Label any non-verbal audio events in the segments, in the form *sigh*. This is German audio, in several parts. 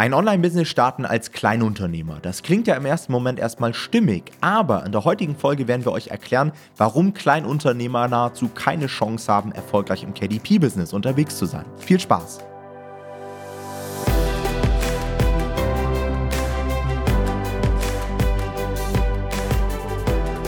Ein Online-Business starten als Kleinunternehmer. Das klingt ja im ersten Moment erstmal stimmig, aber in der heutigen Folge werden wir euch erklären, warum Kleinunternehmer nahezu keine Chance haben, erfolgreich im KDP-Business unterwegs zu sein. Viel Spaß!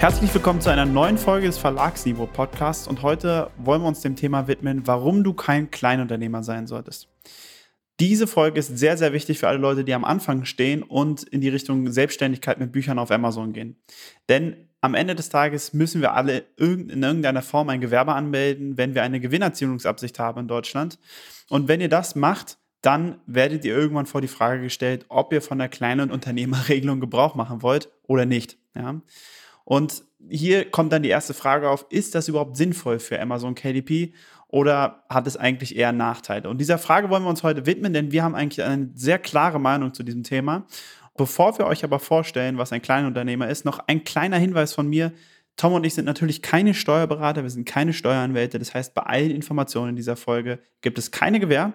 Herzlich willkommen zu einer neuen Folge des Verlagsniveau Podcasts und heute wollen wir uns dem Thema widmen, warum du kein Kleinunternehmer sein solltest. Diese Folge ist sehr, sehr wichtig für alle Leute, die am Anfang stehen und in die Richtung Selbstständigkeit mit Büchern auf Amazon gehen. Denn am Ende des Tages müssen wir alle in irgendeiner Form ein Gewerbe anmelden, wenn wir eine Gewinnerzielungsabsicht haben in Deutschland. Und wenn ihr das macht, dann werdet ihr irgendwann vor die Frage gestellt, ob ihr von der kleinen Unternehmerregelung Gebrauch machen wollt oder nicht. Ja? Und hier kommt dann die erste Frage auf, ist das überhaupt sinnvoll für Amazon KDP? Oder hat es eigentlich eher Nachteile? Und dieser Frage wollen wir uns heute widmen, denn wir haben eigentlich eine sehr klare Meinung zu diesem Thema. Bevor wir euch aber vorstellen, was ein Kleinunternehmer ist, noch ein kleiner Hinweis von mir. Tom und ich sind natürlich keine Steuerberater, wir sind keine Steueranwälte. Das heißt, bei allen Informationen in dieser Folge gibt es keine Gewähr.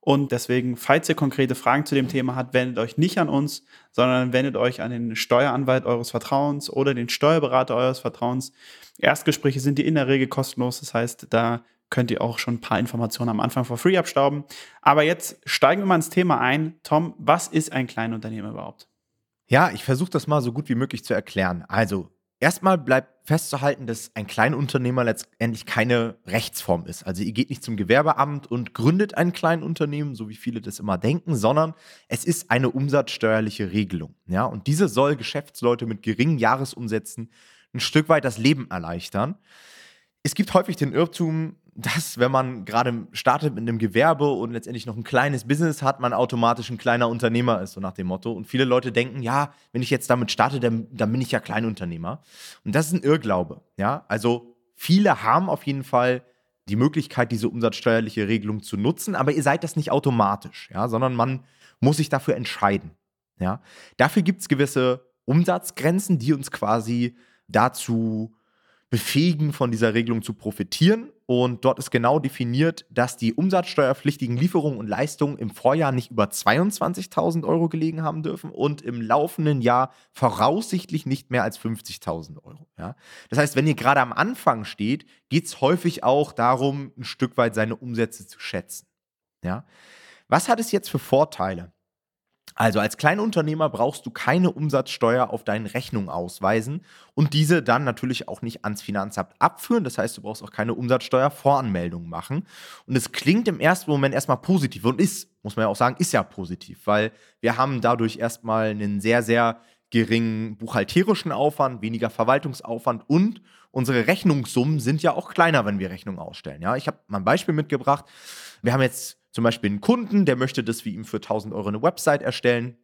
Und deswegen, falls ihr konkrete Fragen zu dem Thema habt, wendet euch nicht an uns, sondern wendet euch an den Steueranwalt eures Vertrauens oder den Steuerberater eures Vertrauens. Erstgespräche sind die in der Regel kostenlos. Das heißt, da könnt ihr auch schon ein paar Informationen am Anfang for free abstauben. Aber jetzt steigen wir mal ins Thema ein. Tom, was ist ein Kleinunternehmer überhaupt? Ja, ich versuche das mal so gut wie möglich zu erklären. Also, erstmal bleibt festzuhalten, dass ein Kleinunternehmer letztendlich keine Rechtsform ist. Also, ihr geht nicht zum Gewerbeamt und gründet ein Kleinunternehmen, so wie viele das immer denken, sondern es ist eine umsatzsteuerliche Regelung. Ja, und diese soll Geschäftsleute mit geringen Jahresumsätzen ein Stück weit das Leben erleichtern. Es gibt häufig den Irrtum, dass, wenn man gerade startet mit einem Gewerbe und letztendlich noch ein kleines Business hat, man automatisch ein kleiner Unternehmer ist, so nach dem Motto. Und viele Leute denken, ja, wenn ich jetzt damit starte, dann, dann bin ich ja Kleinunternehmer. Und das ist ein Irrglaube. Ja, also viele haben auf jeden Fall die Möglichkeit, diese umsatzsteuerliche Regelung zu nutzen, aber ihr seid das nicht automatisch, ja, sondern man muss sich dafür entscheiden. Ja. Dafür gibt es gewisse Umsatzgrenzen, die uns quasi dazu befähigen, von dieser Regelung zu profitieren. Und dort ist genau definiert, dass die umsatzsteuerpflichtigen Lieferungen und Leistungen im Vorjahr nicht über 22.000 Euro gelegen haben dürfen und im laufenden Jahr voraussichtlich nicht mehr als 50.000 Euro. Ja? Das heißt, wenn ihr gerade am Anfang steht, geht es häufig auch darum, ein Stück weit seine Umsätze zu schätzen. Ja? Was hat es jetzt für Vorteile? Also als Kleinunternehmer brauchst du keine Umsatzsteuer auf deinen Rechnungen ausweisen und diese dann natürlich auch nicht ans Finanzamt abführen. Das heißt, du brauchst auch keine Umsatzsteuervoranmeldung machen. Und es klingt im ersten Moment erstmal positiv und ist, muss man ja auch sagen, ist ja positiv, weil wir haben dadurch erstmal einen sehr, sehr geringen buchhalterischen Aufwand, weniger Verwaltungsaufwand und unsere Rechnungssummen sind ja auch kleiner, wenn wir Rechnungen ausstellen. Ja, ich habe mal ein Beispiel mitgebracht. Wir haben jetzt zum Beispiel einen Kunden, der möchte, dass wir ihm für 1000 Euro eine Website erstellen.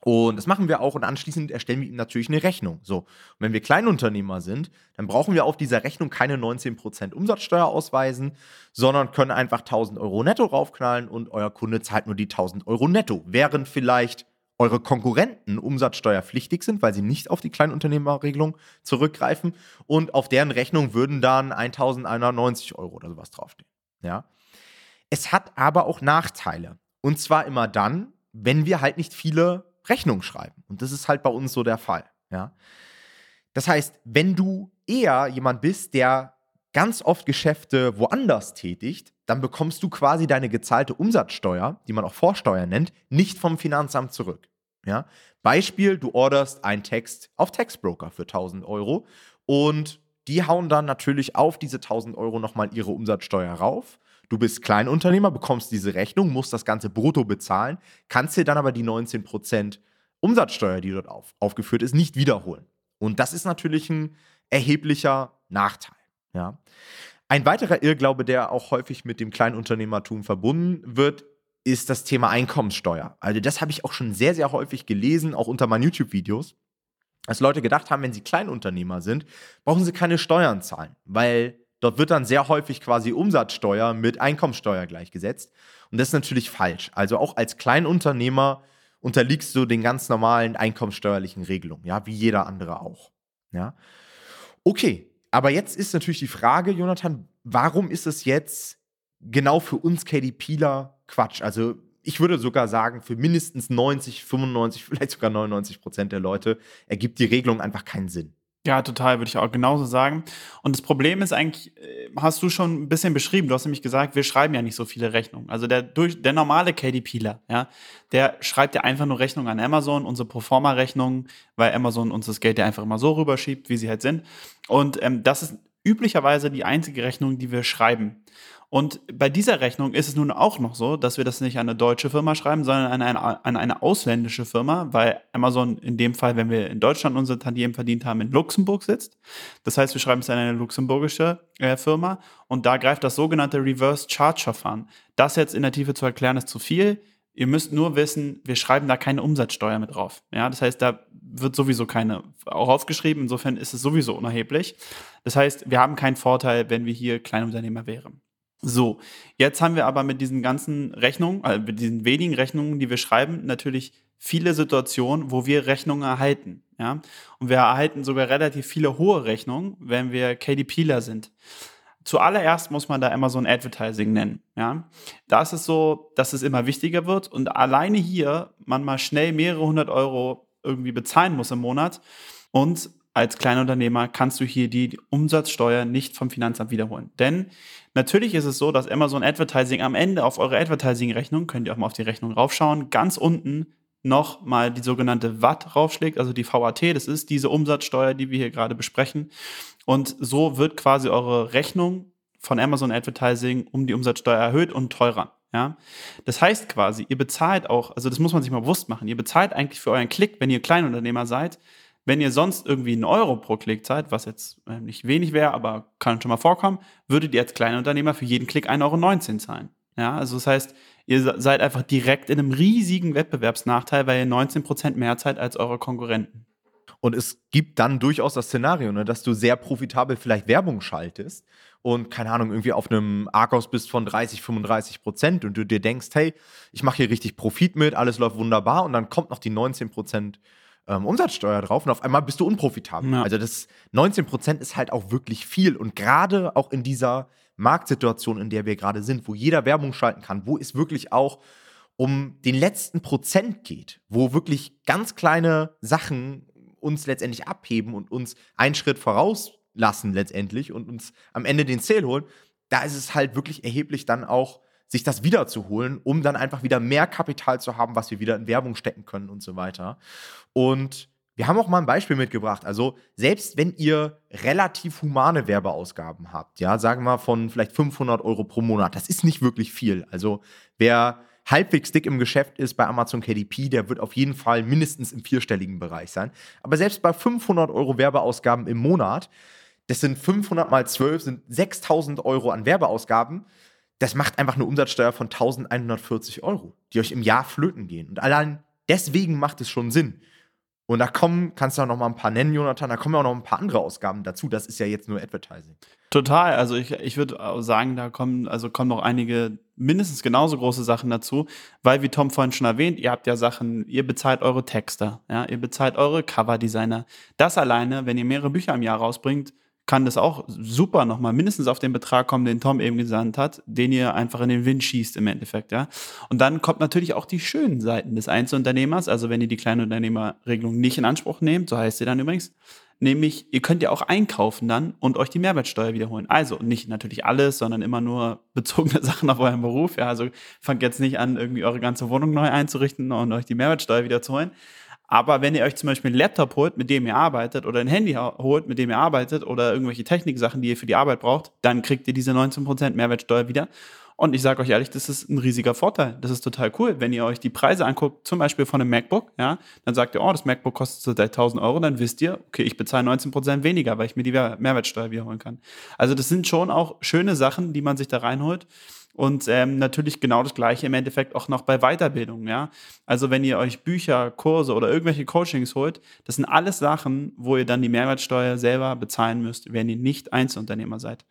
Und das machen wir auch und anschließend erstellen wir ihm natürlich eine Rechnung. So, und wenn wir Kleinunternehmer sind, dann brauchen wir auf dieser Rechnung keine 19% Umsatzsteuer ausweisen, sondern können einfach 1000 Euro netto raufknallen und euer Kunde zahlt nur die 1000 Euro netto. Während vielleicht eure Konkurrenten umsatzsteuerpflichtig sind, weil sie nicht auf die Kleinunternehmerregelung zurückgreifen und auf deren Rechnung würden dann 1190 Euro oder sowas draufstehen. Ja. Es hat aber auch Nachteile. Und zwar immer dann, wenn wir halt nicht viele Rechnungen schreiben. Und das ist halt bei uns so der Fall. Ja? Das heißt, wenn du eher jemand bist, der ganz oft Geschäfte woanders tätigt, dann bekommst du quasi deine gezahlte Umsatzsteuer, die man auch Vorsteuer nennt, nicht vom Finanzamt zurück. Ja? Beispiel, du orderst einen Text auf Textbroker für 1000 Euro und die hauen dann natürlich auf diese 1000 Euro nochmal ihre Umsatzsteuer rauf Du bist Kleinunternehmer, bekommst diese Rechnung, musst das Ganze brutto bezahlen, kannst dir dann aber die 19% Umsatzsteuer, die dort auf, aufgeführt ist, nicht wiederholen. Und das ist natürlich ein erheblicher Nachteil. Ja. Ein weiterer Irrglaube, der auch häufig mit dem Kleinunternehmertum verbunden wird, ist das Thema Einkommenssteuer. Also das habe ich auch schon sehr, sehr häufig gelesen, auch unter meinen YouTube-Videos, dass Leute gedacht haben, wenn sie Kleinunternehmer sind, brauchen sie keine Steuern zahlen, weil Dort wird dann sehr häufig quasi Umsatzsteuer mit Einkommensteuer gleichgesetzt. Und das ist natürlich falsch. Also auch als Kleinunternehmer unterliegst du den ganz normalen einkommensteuerlichen Regelungen, ja, wie jeder andere auch. Ja. Okay, aber jetzt ist natürlich die Frage, Jonathan, warum ist es jetzt genau für uns KDPler Quatsch? Also ich würde sogar sagen, für mindestens 90, 95, *laughs* vielleicht sogar 99 Prozent der Leute ergibt die Regelung einfach keinen Sinn. Ja, total, würde ich auch genauso sagen. Und das Problem ist eigentlich, äh, hast du schon ein bisschen beschrieben. Du hast nämlich gesagt, wir schreiben ja nicht so viele Rechnungen. Also der, durch, der normale KDPler, ja, der schreibt ja einfach nur Rechnungen an Amazon, unsere Proforma-Rechnungen, weil Amazon uns das Geld ja einfach immer so rüberschiebt, wie sie halt sind. Und ähm, das ist üblicherweise die einzige Rechnung, die wir schreiben. Und bei dieser Rechnung ist es nun auch noch so, dass wir das nicht an eine deutsche Firma schreiben, sondern an eine, an eine ausländische Firma, weil Amazon in dem Fall, wenn wir in Deutschland unsere Tantiemen verdient haben, in Luxemburg sitzt. Das heißt, wir schreiben es an eine luxemburgische äh, Firma und da greift das sogenannte Reverse Charge Verfahren. Das jetzt in der Tiefe zu erklären, ist zu viel. Ihr müsst nur wissen, wir schreiben da keine Umsatzsteuer mit drauf. Ja, das heißt, da wird sowieso keine auch aufgeschrieben. Insofern ist es sowieso unerheblich. Das heißt, wir haben keinen Vorteil, wenn wir hier Kleinunternehmer wären. So, jetzt haben wir aber mit diesen ganzen Rechnungen, also mit diesen wenigen Rechnungen, die wir schreiben, natürlich viele Situationen, wo wir Rechnungen erhalten. Ja? Und wir erhalten sogar relativ viele hohe Rechnungen, wenn wir KDPler sind. Zuallererst muss man da Amazon Advertising nennen. Ja? Da ist es so, dass es immer wichtiger wird und alleine hier man mal schnell mehrere hundert Euro irgendwie bezahlen muss im Monat. Und als Kleinunternehmer kannst du hier die Umsatzsteuer nicht vom Finanzamt wiederholen. Denn natürlich ist es so, dass Amazon Advertising am Ende auf eure Advertising-Rechnung, könnt ihr auch mal auf die Rechnung raufschauen, ganz unten noch mal die sogenannte VAT raufschlägt, also die VAT, das ist diese Umsatzsteuer, die wir hier gerade besprechen. Und so wird quasi eure Rechnung von Amazon Advertising um die Umsatzsteuer erhöht und teurer. Ja, das heißt quasi, ihr bezahlt auch, also das muss man sich mal bewusst machen, ihr bezahlt eigentlich für euren Klick, wenn ihr Kleinunternehmer seid, wenn ihr sonst irgendwie einen Euro pro Klick zahlt, was jetzt äh, nicht wenig wäre, aber kann schon mal vorkommen, würdet ihr als Kleinunternehmer für jeden Klick 1,19 Euro zahlen. Ja, also das heißt, ihr seid einfach direkt in einem riesigen Wettbewerbsnachteil, weil ihr 19% mehr zahlt als eure Konkurrenten. Und es gibt dann durchaus das Szenario, ne, dass du sehr profitabel vielleicht Werbung schaltest und keine Ahnung, irgendwie auf einem Argos bist von 30, 35 Prozent und du dir denkst, hey, ich mache hier richtig Profit mit, alles läuft wunderbar und dann kommt noch die 19 Prozent ähm, Umsatzsteuer drauf und auf einmal bist du unprofitabel. Ja. Also das 19 Prozent ist halt auch wirklich viel und gerade auch in dieser Marktsituation, in der wir gerade sind, wo jeder Werbung schalten kann, wo es wirklich auch um den letzten Prozent geht, wo wirklich ganz kleine Sachen uns letztendlich abheben und uns einen Schritt vorauslassen letztendlich und uns am Ende den Sale holen, da ist es halt wirklich erheblich dann auch sich das wiederzuholen, um dann einfach wieder mehr Kapital zu haben, was wir wieder in Werbung stecken können und so weiter. Und wir haben auch mal ein Beispiel mitgebracht. Also, selbst wenn ihr relativ humane Werbeausgaben habt, ja, sagen wir von vielleicht 500 Euro pro Monat, das ist nicht wirklich viel. Also, wer halbwegs dick im Geschäft ist bei Amazon KDP, der wird auf jeden Fall mindestens im vierstelligen Bereich sein. Aber selbst bei 500 Euro Werbeausgaben im Monat, das sind 500 mal 12, sind 6000 Euro an Werbeausgaben das macht einfach eine Umsatzsteuer von 1140 Euro, die euch im Jahr flöten gehen. Und allein deswegen macht es schon Sinn. Und da kommen, kannst du auch noch mal ein paar nennen, Jonathan, da kommen auch noch ein paar andere Ausgaben dazu. Das ist ja jetzt nur Advertising. Total. Also ich, ich würde sagen, da kommen, also kommen noch einige mindestens genauso große Sachen dazu, weil wie Tom vorhin schon erwähnt, ihr habt ja Sachen, ihr bezahlt eure Texter, ja, ihr bezahlt eure Coverdesigner. Das alleine, wenn ihr mehrere Bücher im Jahr rausbringt, kann das auch super nochmal mindestens auf den Betrag kommen, den Tom eben gesandt hat, den ihr einfach in den Wind schießt im Endeffekt, ja. Und dann kommt natürlich auch die schönen Seiten des Einzelunternehmers, also wenn ihr die Kleinunternehmerregelung nicht in Anspruch nehmt, so heißt sie dann übrigens, nämlich ihr könnt ja auch einkaufen dann und euch die Mehrwertsteuer wiederholen. Also nicht natürlich alles, sondern immer nur bezogene *laughs* Sachen auf euren Beruf, ja. Also fangt jetzt nicht an, irgendwie eure ganze Wohnung neu einzurichten und euch die Mehrwertsteuer wiederzuholen. Aber wenn ihr euch zum Beispiel einen Laptop holt, mit dem ihr arbeitet, oder ein Handy holt, mit dem ihr arbeitet, oder irgendwelche Techniksachen, die ihr für die Arbeit braucht, dann kriegt ihr diese 19% Mehrwertsteuer wieder. Und ich sage euch ehrlich, das ist ein riesiger Vorteil. Das ist total cool. Wenn ihr euch die Preise anguckt, zum Beispiel von einem MacBook, ja, dann sagt ihr, oh, das MacBook kostet zurzeit 1000 Euro, dann wisst ihr, okay, ich bezahle 19% weniger, weil ich mir die Mehrwertsteuer wiederholen kann. Also das sind schon auch schöne Sachen, die man sich da reinholt. Und ähm, natürlich genau das gleiche im Endeffekt auch noch bei Weiterbildung, ja. Also wenn ihr euch Bücher, Kurse oder irgendwelche Coachings holt, das sind alles Sachen, wo ihr dann die Mehrwertsteuer selber bezahlen müsst, wenn ihr nicht Einzelunternehmer seid.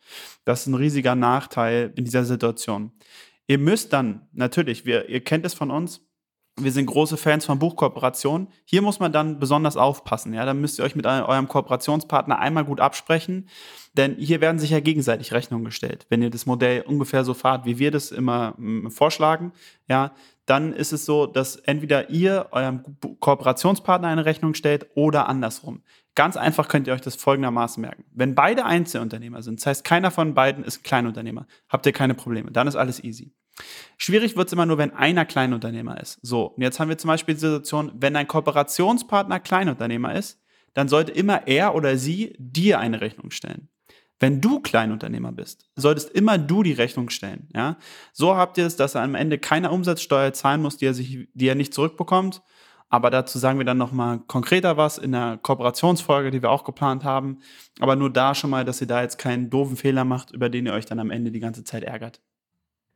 Das ist ein riesiger Nachteil in dieser Situation. Ihr müsst dann, natürlich, wir, ihr kennt es von uns, Wir sind große Fans von Buchkooperationen. Hier muss man dann besonders aufpassen. Ja, da müsst ihr euch mit eurem Kooperationspartner einmal gut absprechen, denn hier werden sich ja gegenseitig Rechnungen gestellt. Wenn ihr das Modell ungefähr so fahrt, wie wir das immer mm, vorschlagen, ja, dann ist es so, dass entweder ihr eurem Kooperationspartner eine Rechnung stellt oder andersrum. Ganz einfach könnt ihr euch das folgendermaßen merken. Wenn beide Einzelunternehmer sind, das heißt, keiner von beiden ist Kleinunternehmer, habt ihr keine Probleme. Dann ist alles easy. Schwierig wird es immer nur, wenn einer Kleinunternehmer ist. So, und jetzt haben wir zum Beispiel die Situation, wenn ein Kooperationspartner Kleinunternehmer ist, dann sollte immer er oder sie dir eine Rechnung stellen. Wenn du Kleinunternehmer bist, solltest immer du die Rechnung stellen. Ja? So habt ihr es, dass er am Ende keine Umsatzsteuer zahlen muss, die er, sich, die er nicht zurückbekommt. Aber dazu sagen wir dann nochmal konkreter was in der Kooperationsfolge, die wir auch geplant haben. Aber nur da schon mal, dass ihr da jetzt keinen doofen Fehler macht, über den ihr euch dann am Ende die ganze Zeit ärgert.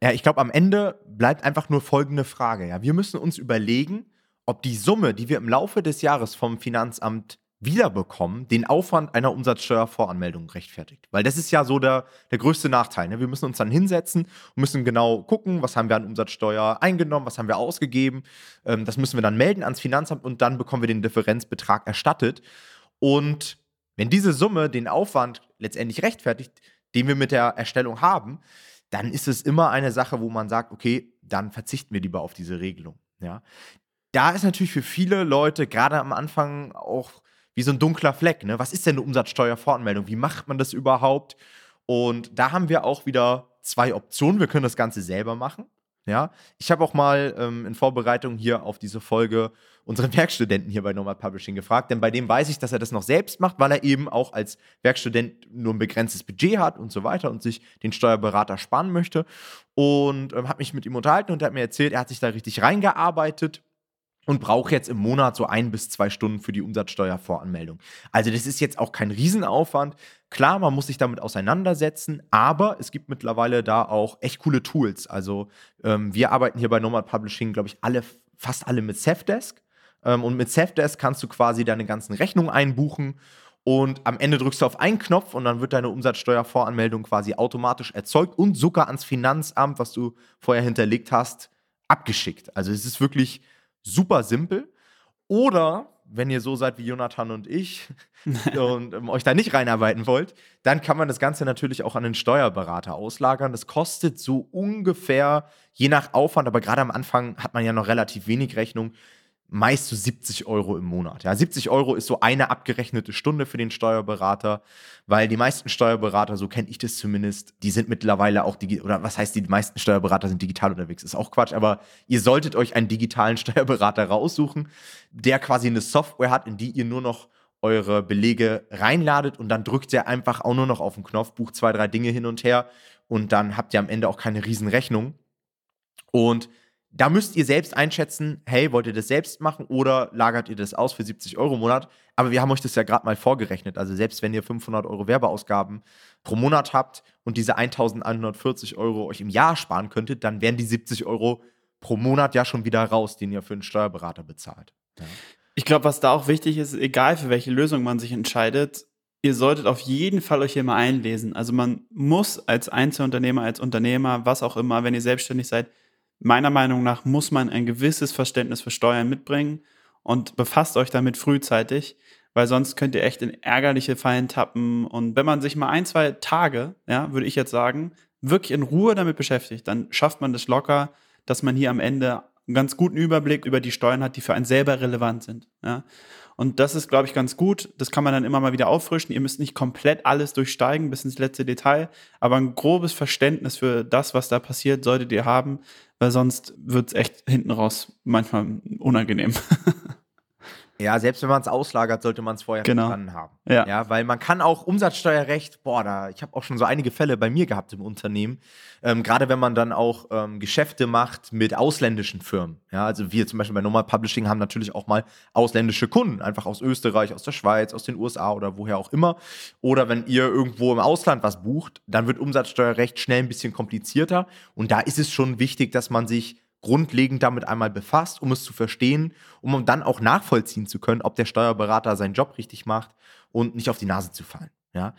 Ja, ich glaube, am Ende bleibt einfach nur folgende Frage. Ja, wir müssen uns überlegen, ob die Summe, die wir im Laufe des Jahres vom Finanzamt wiederbekommen, den Aufwand einer Umsatzsteuervoranmeldung rechtfertigt. Weil das ist ja so der, der größte Nachteil. Ne? Wir müssen uns dann hinsetzen und müssen genau gucken, was haben wir an Umsatzsteuer eingenommen, was haben wir ausgegeben. Ähm, das müssen wir dann melden ans Finanzamt und dann bekommen wir den Differenzbetrag erstattet. Und wenn diese Summe den Aufwand letztendlich rechtfertigt, den wir mit der Erstellung haben, dann ist es immer eine Sache, wo man sagt, okay, dann verzichten wir lieber auf diese Regelung. Ja. Da ist natürlich für viele Leute gerade am Anfang auch wie so ein dunkler Fleck. Ne? Was ist denn eine Umsatzsteuervoranmeldung? Wie macht man das überhaupt? Und da haben wir auch wieder zwei Optionen. Wir können das Ganze selber machen. Ja, ich habe auch mal ähm, in Vorbereitung hier auf diese Folge unseren *laughs* Werkstudenten hier bei Normal Publishing gefragt, denn bei dem weiß ich, dass er das noch selbst macht, weil er eben auch als Werkstudent nur ein begrenztes Budget hat und so weiter und sich den Steuerberater sparen möchte. Und ähm, habe mich mit ihm unterhalten und er hat mir erzählt, er hat sich da richtig reingearbeitet und brauche jetzt im Monat so ein bis zwei Stunden für die Umsatzsteuervoranmeldung. Also das ist jetzt auch kein Riesenaufwand. Klar, man muss sich damit auseinandersetzen, aber es gibt mittlerweile da auch echt coole Tools. Also ähm, wir arbeiten hier bei Nomad Publishing, glaube ich, alle, fast alle mit Safdesk. Ähm, und mit Safdesk kannst du quasi deine ganzen Rechnungen einbuchen und am Ende drückst du auf einen Knopf und dann wird deine Umsatzsteuervoranmeldung quasi automatisch erzeugt und sogar ans Finanzamt, was du vorher hinterlegt hast, abgeschickt. Also es ist wirklich super simpel. Oder wenn ihr so seid wie Jonathan und ich *laughs* und ähm, euch da nicht reinarbeiten wollt, dann kann man das Ganze natürlich auch an den Steuerberater auslagern. Das kostet so ungefähr, je nach Aufwand, aber gerade am Anfang hat man ja noch relativ wenig Rechnung, meist so 70 Euro im Monat. Ja, 70 Euro ist so eine abgerechnete Stunde für den Steuerberater, weil die meisten Steuerberater, so kenne ich das zumindest, die sind mittlerweile auch digital, oder was heißt, die meisten Steuerberater sind digital unterwegs, ist auch Quatsch, aber ihr solltet euch einen digitalen *laughs* Steuerberater raussuchen, der quasi eine Software hat, in die ihr nur noch eure Belege reinladet und dann drückt ihr einfach auch nur noch auf den Knopf, bucht zwei, drei Dinge hin und her und dann habt ihr am Ende auch keine Riesenrechnung. Und da müsst ihr selbst einschätzen, hey, wollt ihr das selbst machen oder lagert ihr das aus für 70 Euro im Monat? Aber wir haben euch das ja gerade mal vorgerechnet. Also selbst wenn ihr 500 Euro Werbeausgaben pro Monat habt und diese 1140 Euro euch im Jahr sparen könntet, dann wären die 70 Euro pro Monat ja schon wieder raus, den ihr für einen Steuerberater bezahlt. Ja. Ich glaube, was da auch wichtig ist, egal für welche Lösung man sich entscheidet, ihr solltet auf jeden Fall euch hier mal einlesen. Also man muss als Einzelunternehmer, als Unternehmer, was auch immer, wenn ihr selbstständig seid, meiner Meinung nach muss man ein gewisses Verständnis für Steuern mitbringen und befasst euch damit frühzeitig, weil sonst könnt ihr echt in ärgerliche Fallen tappen. Und wenn man sich mal ein, zwei Tage, ja, würde ich jetzt sagen, wirklich in Ruhe damit beschäftigt, dann schafft man das locker, dass man hier am Ende einen ganz guten Überblick über die Steuern hat, die für einen selber relevant sind. Ja. Und das ist, glaube ich, ganz gut. Das kann man dann immer mal wieder auffrischen. Ihr müsst nicht komplett alles durchsteigen bis ins letzte Detail, aber ein grobes Verständnis für das, was da passiert, solltet ihr haben, weil sonst wird es echt hinten raus manchmal unangenehm. *laughs* Ja, selbst wenn man es auslagert, sollte man es vorher genau. verstanden haben. Ja. ja, weil man kann auch Umsatzsteuerrecht, boah, da, ich habe auch schon so einige Fälle bei mir gehabt im Unternehmen. Ähm, Gerade wenn man dann auch ähm, Geschäfte macht mit ausländischen Firmen. Ja, also wir zum Beispiel bei Normal Publishing haben natürlich auch mal ausländische Kunden, einfach aus Österreich, aus der Schweiz, aus den USA oder woher auch immer. Oder wenn ihr irgendwo im Ausland was bucht, dann wird Umsatzsteuerrecht schnell ein bisschen komplizierter. Und da ist es schon wichtig, dass man sich grundlegend damit einmal befasst, um es zu verstehen, um dann auch nachvollziehen zu können, ob der Steuerberater seinen Job richtig macht und nicht auf die Nase zu fallen. Ja?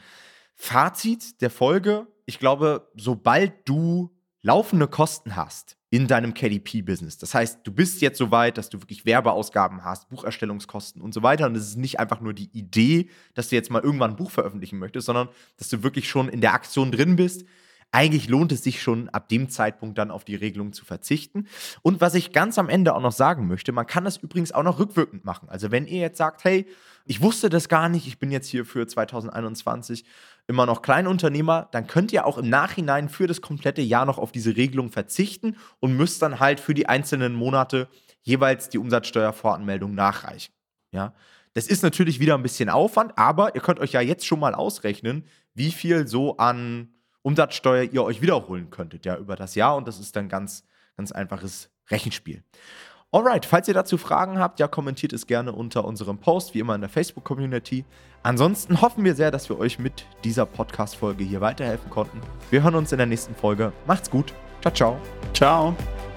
Fazit der Folge: Ich glaube, sobald du laufende Kosten hast in deinem KDP-Business, das heißt, du bist jetzt so weit, dass du wirklich Werbeausgaben hast, Bucherstellungskosten und so weiter, und es ist nicht einfach nur die Idee, dass du jetzt mal irgendwann ein Buch veröffentlichen möchtest, sondern dass du wirklich schon in der Aktion drin bist, eigentlich lohnt es sich schon ab dem Zeitpunkt dann auf die Regelung zu verzichten. Und was ich ganz am Ende auch noch sagen möchte, man kann das übrigens auch noch rückwirkend machen. Also wenn ihr jetzt sagt, hey, ich wusste das gar nicht, ich bin jetzt hier für 2021 immer noch Kleinunternehmer, dann könnt ihr auch im Nachhinein für das komplette Jahr noch auf diese Regelung verzichten und müsst dann halt für die einzelnen Monate jeweils die Umsatzsteuervoranmeldung nachreichen. Ja, das ist natürlich wieder ein bisschen Aufwand, aber ihr könnt euch ja jetzt schon mal ausrechnen, wie viel so an Umsatzsteuer ihr euch wiederholen könntet, ja, über das Jahr. Und das ist dann ganz, ganz einfaches Rechenspiel. Alright, falls ihr dazu Fragen habt, ja, kommentiert es gerne unter unserem Post, wie immer in der Facebook-Community. Ansonsten hoffen wir sehr, dass wir euch mit dieser Podcast-Folge hier weiterhelfen konnten. Wir hören uns in der nächsten Folge. Macht's gut. Ciao, ciao. Ciao.